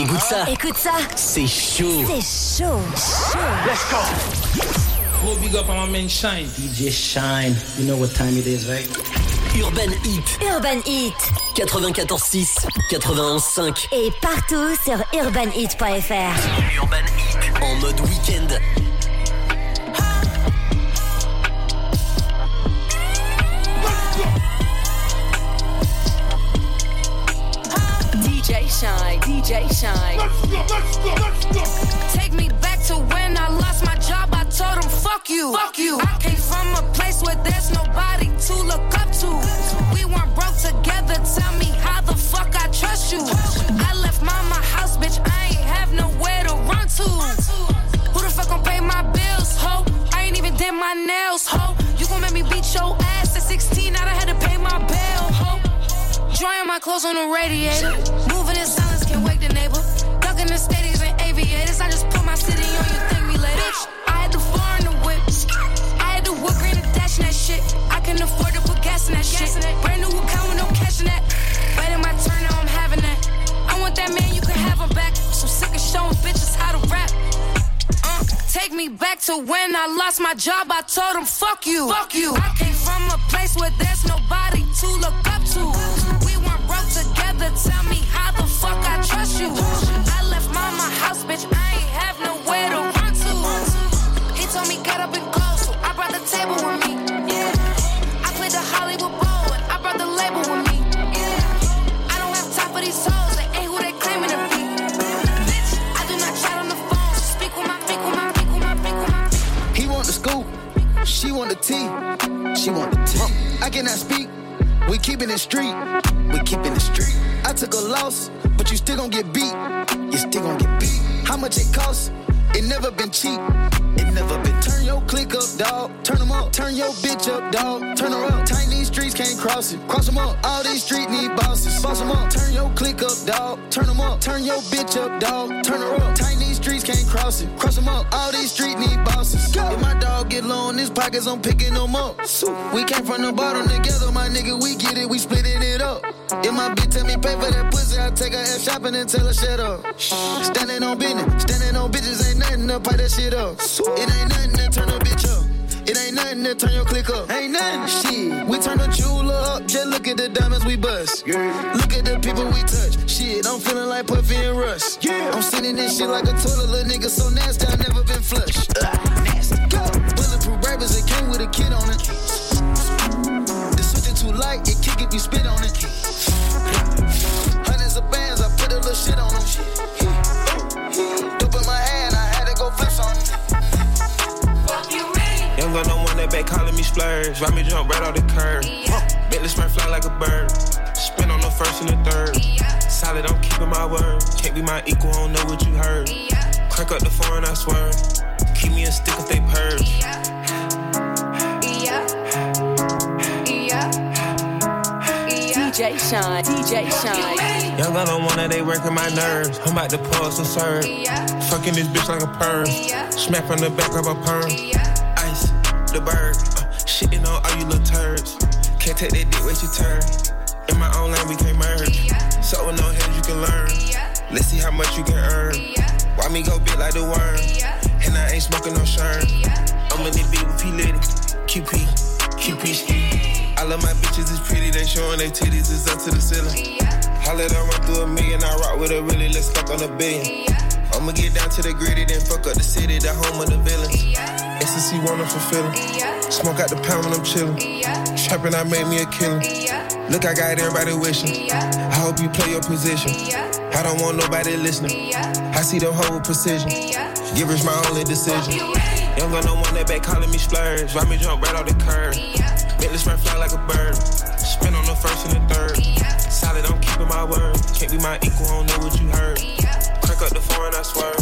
Écoute ça. Écoute ça. C'est chaud. C'est chaud. Chaud. Let's go. Go big up on my man Shine. DJ Shine, you know what time it is, right? Urban Heat. Urban Heat. 94.6, 91.5. Et partout sur urbanheat.fr. Urban Heat. En mode week-end. Shynn, DJ Shynn. Let's go. Let's go. Let's go. Take me back to when I lost my job. I told them, fuck you. Fuck you. I came from a place where there's nobody to look up to. We weren't broke together. Tell me how the fuck I trust you. Clothes on the radiator. Moving in silence, can't wake the neighbor. Ducking the stadiums and aviators. I just put my city on you, thank me later. I had the foreign to whip. I had the wood grain to dash in that shit. I can afford to put gas in that shit. Brand new account with no cash in that. Waiting my turn, now I'm having that. I want that man, you can have him back. So sick of showing bitches how to rap. Uh, take me back to when I lost my job. I told him, fuck you. Fuck you. I came from a place where there's nobody to look up to. You. All these streets need bosses. If my dog get low in his pockets, I'm picking them up. We came from the bottom together, my nigga. We get it, we splitting it up. If my bitch tell me pay for that pussy, I take her ass shopping and tell her shut up. Standing on business, standing on bitches ain't nothing to pipe that shit up. It ain't nothing to turn a bitch. It ain't nothing to turn your click up. Ain't nothing. Shit. We turn the jeweler up. Just look at the diamonds we bust. Look at the people we touch. Shit, I'm feeling like Puffy and Russ. Yeah. I'm sitting this shit like a toilet, little nigga so nasty, I never been flushed. Ugh, nasty. Go. Bulletproof rappers, it came with a kid on it. The switch is too light, it kick if you spit on it. Hundreds of bands, I put a little shit on them. Young gun don't want that back calling me splurge. Ride me jump right off the curb. Bentley sprint fly like a bird. Spin on the first and the third. Solid, I'm keeping my word. Can't be my equal, I don't know what you heard. Crack up the foreign, I swear. Keep me a stick if they purge. DJ Shynn, DJ Shynn. Young gun don't want that, they working my nerves. I'm about to pause and serve. Fucking this bitch like a perm. Smack on the back of a perm. The bird. Uh, shitting on all you little turds. Can't take that dick, wait your turn. In my own lane, we can't merge. So with no hands, you can learn. Let's see how much you can earn. Why me go big like the worm? And I ain't smoking no shirt. I'm in the beat with P. Litty. QP, QP ski. I love my bitches, it's pretty. They showing their titties, it's up to the ceiling. Let her run through a million. I rock with a really, let's fuck on a billion. I'ma get down to the gritty, then fuck up the city, the home of the villains. Ecstasy wanna fulfillin'. Smoke out the pound when I'm chillin'. Trappin', I made me a killer. Look, I got everybody wishing. I hope you play your position. I don't want nobody listening. I see them the whole precision. Give us my only decision. Young gun don't want that back calling me splurge. Ride me jump right off the curb. Bentley sprint fly like a bird. Spin on the first and the third. Solid, I'm keeping my word. Can't be my equal, I don't know what you heard. Crack up the foreign, I swear.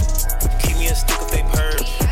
Keep me a stick if they purge.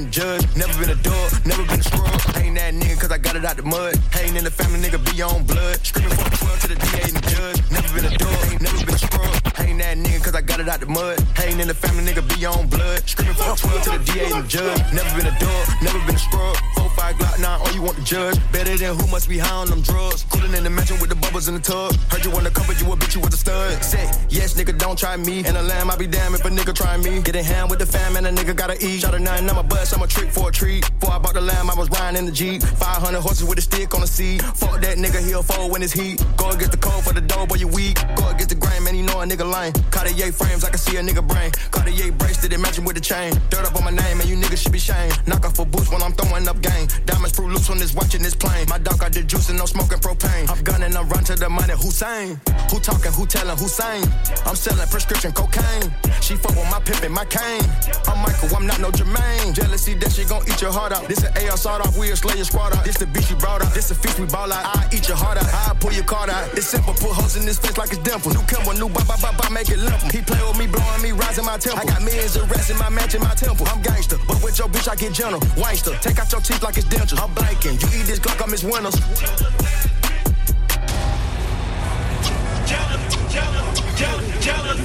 And judge. Never been a dog, never been a scrub. Ain't that nigga cause I got got it out the mud. Hating in the family, nigga, be on blood. Screaming for 12 to the DA and the judge. Never been a dog, ain't never been a scrub. Ain't that nigga, cause I got it out the mud. Hating in the family, nigga, be on blood. Screaming for 12 to the DA and the judge. Never been a dog, never been a scrub. 4-5 Glock 9, all you want to judge. Better than who must be high on them drugs. Cooling in the mansion with the bubbles in the tub. Heard you wanna cover, you a bitch, you with a stud. Say, yes, nigga, don't try me. And a lamb, I be damn if a nigga try me. Get Getting hand with the fam, and a nigga gotta eat. Shot a nine, I'm a bust, I'm a trick for a treat. Before I bought the lamb, I was riding in the Jeep. 500 horses with a stick on the seat. Fuck that nigga, he'll fold when it's heat. Go against the cold for the dough, boy, you weak. Go against the grain, man, you know a nigga lame. Cartier frames, I can see a nigga brain. Cartier bracelet, it matching with the chain. Dirt up on my name, and you niggas should be shamed. Knock off for boots when I'm throwing up game. Diamonds fruit loose loops when it's watching this plane. My dog got the juice and no smoking propane. I'm gunning, I'm run to the money. Hussein. Who talking, who telling, Hussein? I'm selling prescription cocaine. She fuck with my pimp and my cane. I'm Michael, I'm not no Jermaine. Jealousy that she gon' eat your heart out. This an AR sawed off, we a slayer squad out. This the beat she brought out. This a feast we ball out. I eat your heart out. I pull your card out. It's simple, put holes in this face like it's dimple. New Kimber, new ba ba ba, make it limp. He play with me, blowing me, rising my temple. I got millions of rats in my mansion, my temple. I'm gangster, but with your bitch I get gentle. Wangster, take out your teeth like it's dentures. I'm blanking. You eat this Glock, I miss winners.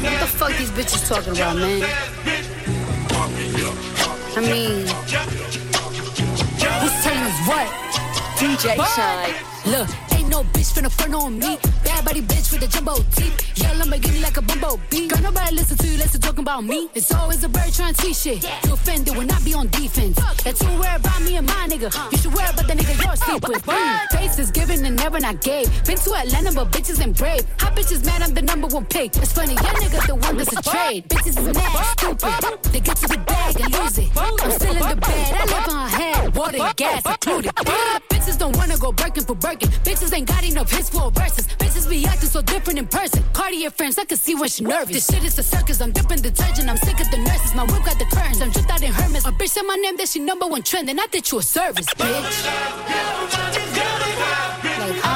What the fuck these bitches talking about, man? I mean, who's telling us what? DJ Shynn. Look, ain't no bitch finna front on me. Body bitch with a jumbo teeth. Yell Lamborghini like a bumblebee. Girl, nobody listen to you, listen talking about me. It's always a bird trying to teach shit. You offended when I be on defense. That's too worried about me and my nigga. You should worry about the nigga you're sleep with. Mm. Taste is given and never not gave. Been to Atlanta, but bitches ain't brave. Hot bitches mad, I'm the number one pick. It's funny, young nigga the one that's a trade. Bitches is mad, stupid. They get to the bag and lose it. I'm still in the bed, I live on head. Water and gas included. Bitches don't wanna go Birkin for Birkin. Bitches ain't got enough hits for verses. Bitches be acting so different in person. Cartier friends, I can see when she nervous. This shit is a circus, I'm dipping detergent. I'm sick of the nurses. My whip got the curtains, I'm dripped out in Hermes. A bitch said my name, that she number one trend. And I did you a service, bitch. Like,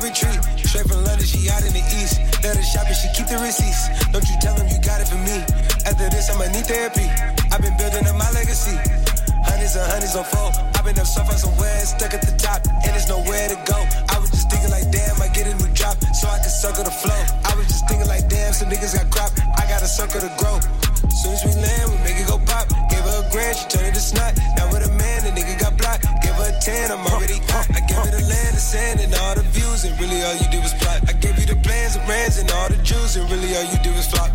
gotta. Straight from London, she out in the east. Let her shop and she keep the receipts. Don't you tell them you got it for me. After this, I'ma need therapy. I've been building up my legacy. Hundreds and hundreds on four. I've been up so far somewhere, stuck at the top, and there's nowhere to go. I was just thinking like, damn, I get a new drop, so I can circle the flow. I was just thinking like, damn, some niggas got crop, I got a circle to grow. Soon as we land, we make it go pop. Gave her a grand, she turned it to snot. Now with a man, the nigga got blocked. Gave her a 10, I'm already hot. I gave her the land, the sand, and all the views, and really all you did was plot. I gave you the plans, the brands, and all the jewels, and really all you did was flop.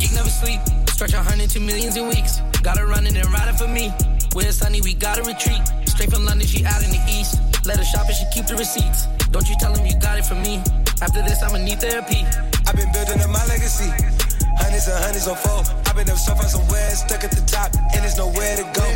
Geek never sleep. Stretch a hundred to millions in weeks. Got her running and riding for me. When it's sunny, we gotta retreat. Straight from London, she out in the east. Let her shop and she keep the receipts. Don't you tell him you got it from me. After this, I'ma need therapy. I've been building up my legacy. Hundreds and hundreds on four. I've been up so far somewhere, stuck at the top, and there's nowhere to go.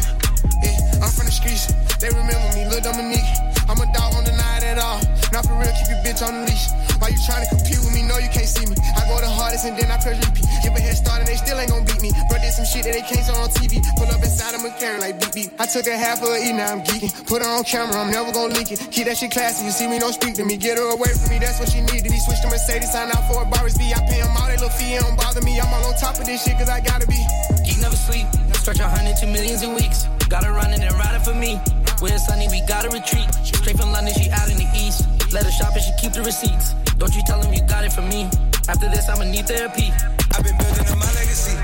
Yeah, I'm from the streets. They remember me, Lil Dominique. I'm a dog on the night at all. Not for real, keep your bitch on the leash. Why you trying to compete with me? No, you can't see me. I go the hardest and then I press repeat. Give a head start and they still ain't gon' beat me. Bro, did some shit that they can't show on TV. Pull up inside of McLaren like beep beep. I took a half of a E, now I'm geeking. Put her on camera, I'm never gon' leak it. Keep that shit classy, you see me, don't speak to me. Get her away from me, that's what she needed. He switched to Mercedes, sign out for a Boris B. I pay him all that little fee, don't bother me. I'm all on top of this shit, cause I gotta be. Geek never sleep, stretch a hundred to millions in weeks. Got her running and riding for me. When it's sunny, we gotta retreat. Straight from London, she out in the east. Let her shop and she keep the receipts. Don't you tell him you got it from me. After this, I'ma need therapy. I've been building up my legacy.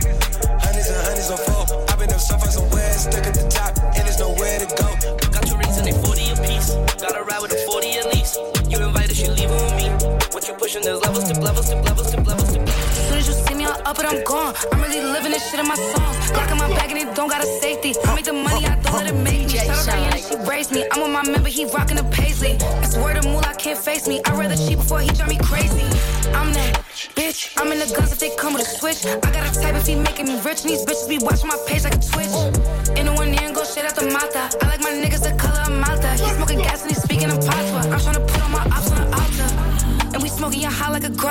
Hundreds and hundreds on four. I've been up so far somewhere, stuck at the top, and there's nowhere to go. Got two rings and they 40 apiece. Gotta ride with a 40 at least. You invited, she leaving with me. What you pushing, there's levels to levels to levels to levels to As soon as you see me, I'm up and I'm gone. I'm really living this shit in my songs. Glock in my bag and it don't got a safety. I make the money, I don't let it make me. Shout out Diana, she raised me. I'm with my member, he rockin' the paisley. That's word of moolah, can't face me. I'd rather cheat before he drive me crazy. I'm that bitch. I'm in the guns if they come with a switch. I got a type if he making me rich. And these bitches be watching my page like a twitch. In the one ear and go straight out the mata. I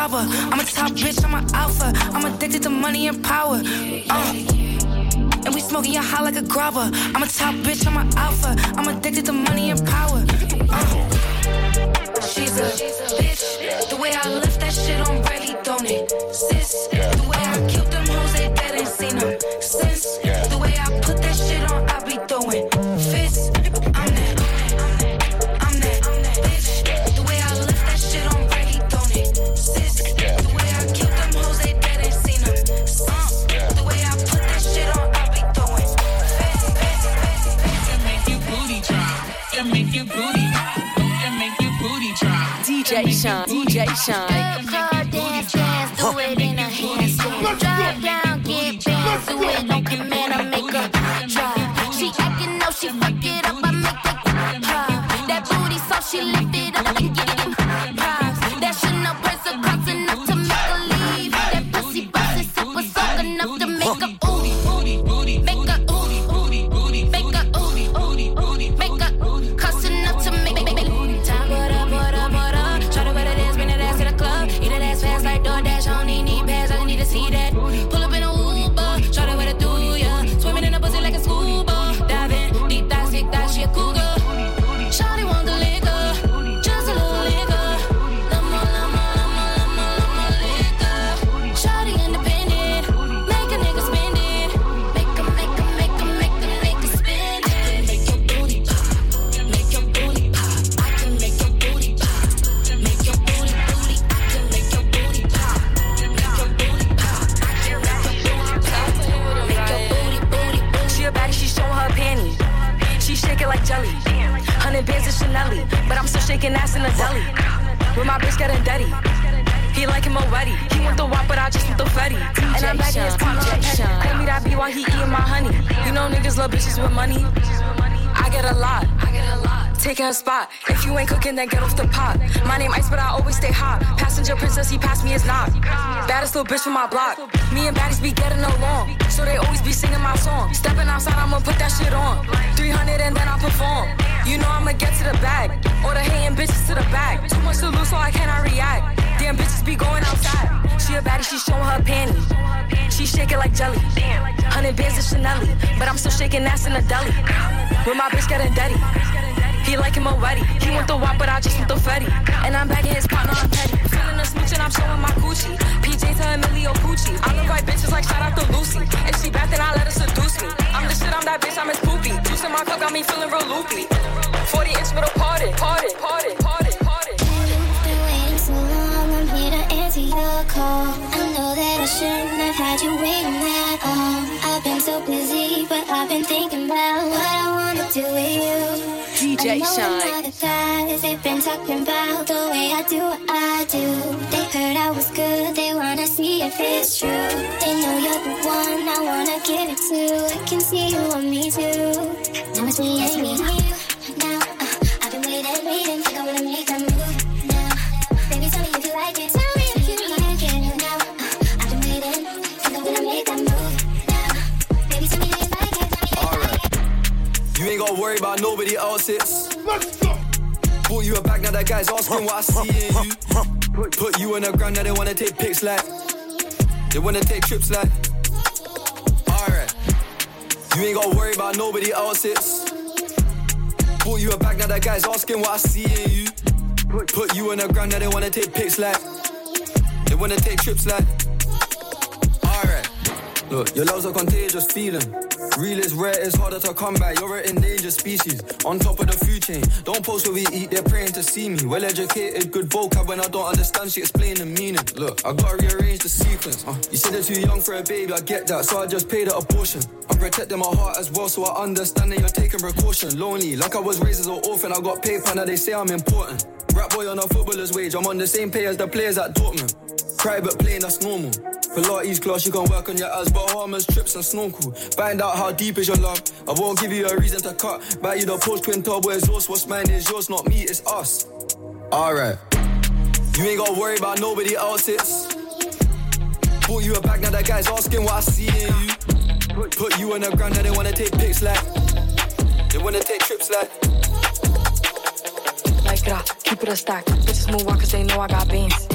grubber. I'm a top bitch, I'm an alpha. I'm addicted to money and power. Uh. And we smoking your high like a grubber. I'm a top bitch, I'm an alpha. I'm addicted to money and power. Uh. She's a bitch. The way I lift that shit on Bradley, don't it? Drop. It make you booty. It make you booty drop. DJ Shynn, DJ Shynn. Car dance, dance, do it in a handstand. Drive down, get bands, do it on command. I make her drop. She acting no, she fuck it up. I make her drop. That booty so she lift it up and get it My name Ice, but I always stay hot. Passenger princess, he passed me his knock. Baddest little bitch from my block. Me and baddies be getting along. So they always be singing my song. Stepping outside, I'ma put that shit on. 300 and then I perform. You know I'ma get to the bag. Or the hating bitches to the back. Too much to lose, so I cannot react. Damn bitches be going outside. She a baddie, she showing her panties. She shake it like jelly. Hundred bands of Chanel, but I'm still shaking ass in a deli. With my bitch getting dirty. He like him already. He want the wop, but I just want the fetty. And I'm back in his partner, I'm petty. Feeling the smooch and I'm showing my coochie. PJ to Emilio Pucci. I look like bitches like shout out to Lucy. If she bad, then I let her seduce me. I'm the shit, I'm that bitch, I'm his poopy. Juice in my cup got me feeling real loopy. 40 inch middle party, party, party, party, party. Been waiting so long, I'm here to answer your call. I know that I shouldn't have had you waiting that long. I've been so busy, but I've been thinking DJ I know Shynn. they've been talking about the way I do what I do. They heard I was good, they wanna see if it's true. They know you're the one I wanna give it to. I can see you want me too. Now it's me and me. Gotta worry about nobody else's. Let's go. Bought you a bag, now that guy's asking what I see in you. Put, you on the ground, now they wanna take pics like. They wanna take trips like. Alright. You ain't gotta worry about nobody else's. Bought you a bag, now that guy's asking what I see in you. Put, put you on the ground, now they wanna take pics like. They wanna take trips like. Alright. Look, your love's a contagious feeling. Real is rare, it's harder to come by. You're an endangered species. On top of the food chain. Don't post where we eat, they're praying to see me. Well educated, good vocab. When I don't understand, she explain the meaning. Look, I gotta rearrange the sequence. Uh, you said they're too young for a baby, I get that. So I just paid a abortion. I'm protecting my heart as well, so I understand that you're taking precaution. Lonely, like I was raised as an orphan. I got paper, now they say I'm important. Rap boy on a footballer's wage, I'm on the same pay as the players at Dortmund. Cry but playing, that's normal. Pilates class, you can work on your ass, Bahamas, trips and snorkel. Find out how deep is your love. I won't give you a reason to cut. Buy you the post twin turbo exhaust. What's mine is yours, not me, it's us. Alright. You ain't gotta worry about nobody else's. Bought you a bag, now that guy's asking what I see in you. Put, you on the ground, now they wanna take pics like. They wanna take trips like. Like keep it a stack. Bitches move on cause they know I got bands.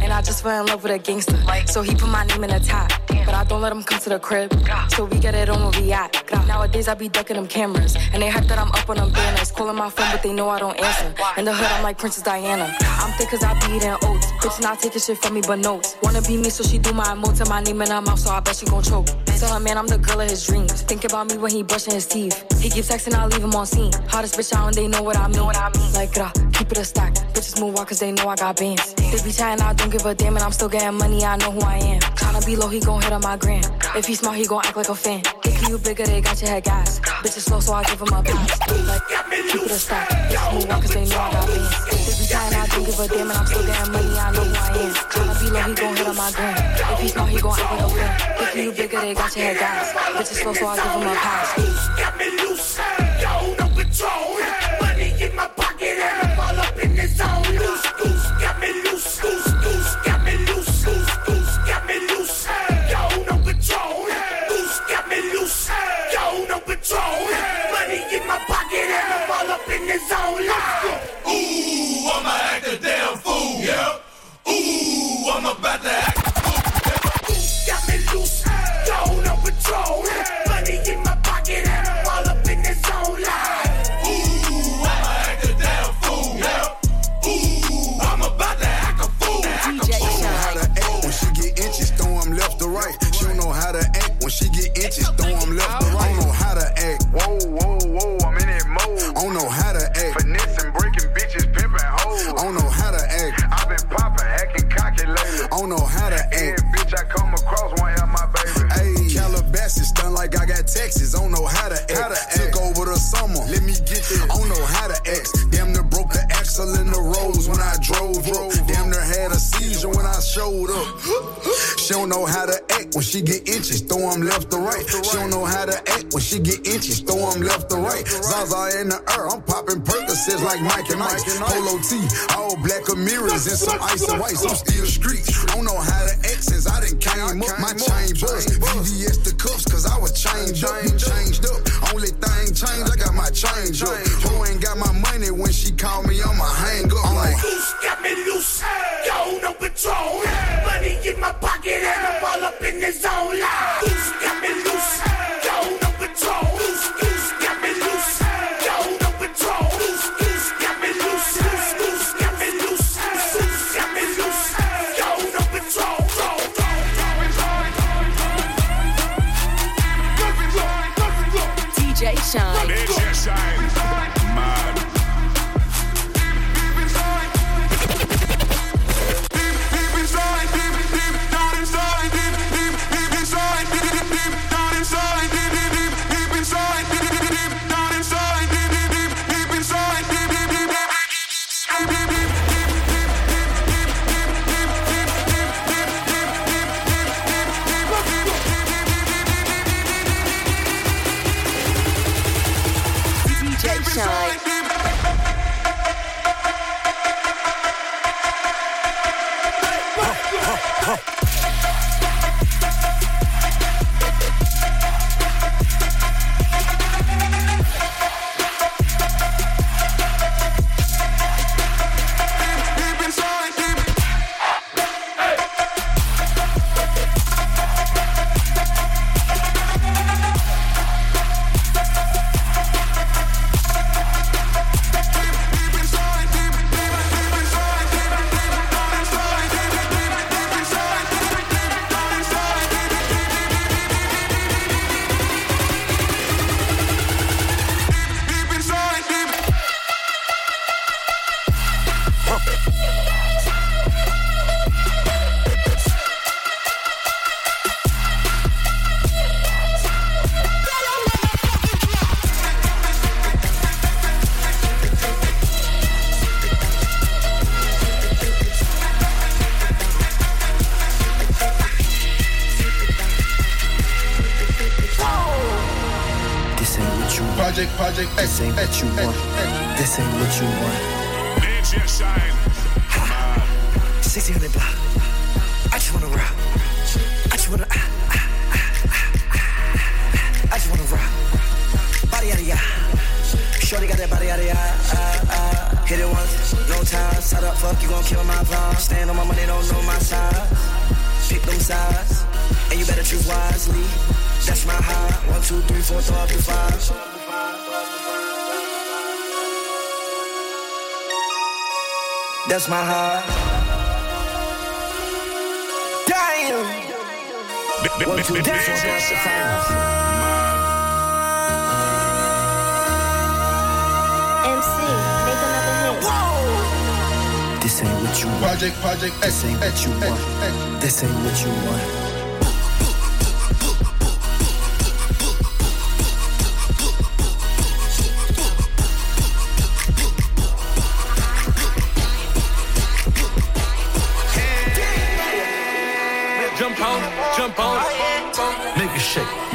And I just fell in love with a gangster. So he put my name in the top. But I don't let him come to the crib. So we get it on where we at. Nowadays I be ducking them cameras. And they hype that I'm up on them banners. Calling my phone, but they know I don't answer. In the hood, I'm like Princess Diana. I'm thick cause I be eating oats. Bitch not taking shit from me but notes. Wanna be me, so she do my emotes and my name in her mouth, so I bet she gon' choke. Tell her, man, I'm the girl of his dreams. Think about me when he brushing his teeth. He keeps texting, I leave him on scene. Hottest bitch out and they know what I mean. What I mean. Like, uh, keep it a stack. Bitches move on cause they know I got bands. They be chatting, I don't give a damn, and I'm still getting money, I know who I am. Tryna be low, he gon' hit on my gram. If he smart, he gon' act like a fan. If you bigger, they got your head gas. Bitches slow, so I give him a pass. Like, keep it a stack. Bitches move on cause they know I got bands. They be I don't give a damn, and I'm still getting money, I know who I am. Tryna be low, he gon' hit on my gram. If he smart, he gon' act like a fan. If you bigger, they got your head gas. Bitches slow, so I give him a pass. Got me loose, yo, no control. Money in my pocket and I'm all up in the zone. Loose, loose, got me loose, loose, loose, got me loose, loose, loose, got me loose, yo, no control. Loose, got me loose, yo, no control. Money in my pocket and I'm all up in the zone. Let's go. Ooh, I'ma act a damn fool. Yeah. Ooh, I'm about to when she get inches, throw 'em left. I don't know how to act. Whoa, whoa, whoa, I'm in that mode. I don't know how left to right. She don't know how to act when she get inches, throw 'em left to right. Zaza in the air, I'm popping Percocets like Mike and Ike. Polo T, all black mirrors and some ice and white. I'm still street. Don't know how to act since I done came up. My chain bust. VVS the cuffs, cause I was changed up. Changed up. Only thing changed, I got my change up. Who ain't got my money when she call me, I'ma hang up. I'm like, loose, got me loose, yo, no control. Money in my pocket and I'm all up in the zone. Like, 1600 block. I just wanna rock. I just wanna. Ah, ah, ah, ah. I just wanna rock. Body out of ya. Shorty got that body out of ya. Ah, ah. Hit it once, no time. Side up, fuck, you gon' kill my vibe. Stand on my money, don't know my side. Pick them sides, and you better choose wisely. That's my high. One, two, three, four. That's my high. Damn. One, two, three, four, throw up your five. MC, make another hit. This ain't what you want. Project, project, This ain't what you want. This ain't what you want.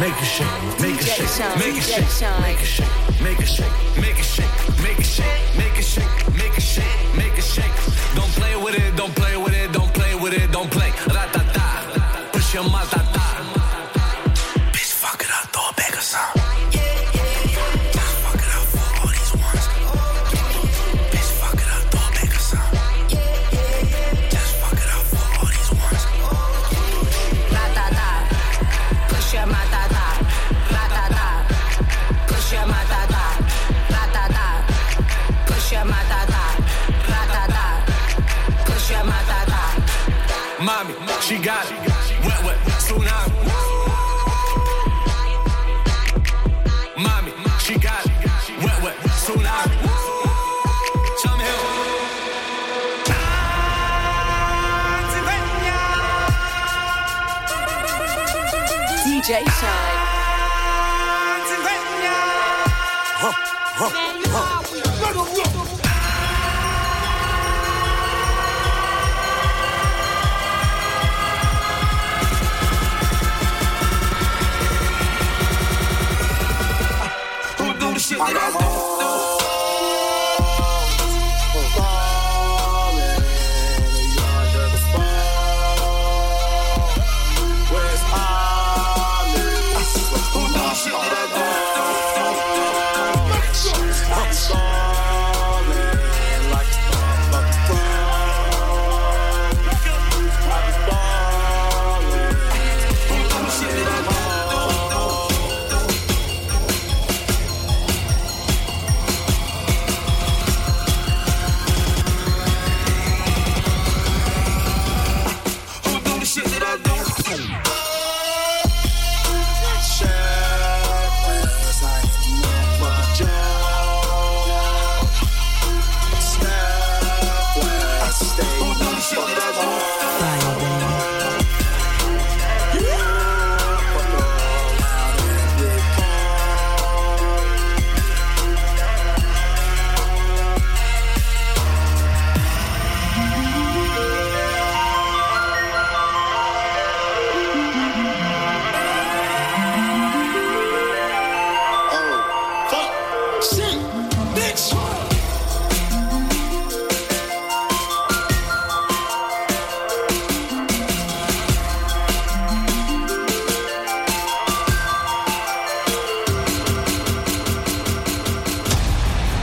Make it shake, make it shake, make DJ shake, make it shake, make it shake, make it shake, make it shake, make it shake, make it shake, make it shake. Don't play with it, don't play she got it. Wet, wet, tsunami. Mommy, she got it. Wet, wet, tsunami. Chum Hill. DJ Shynn. Who do the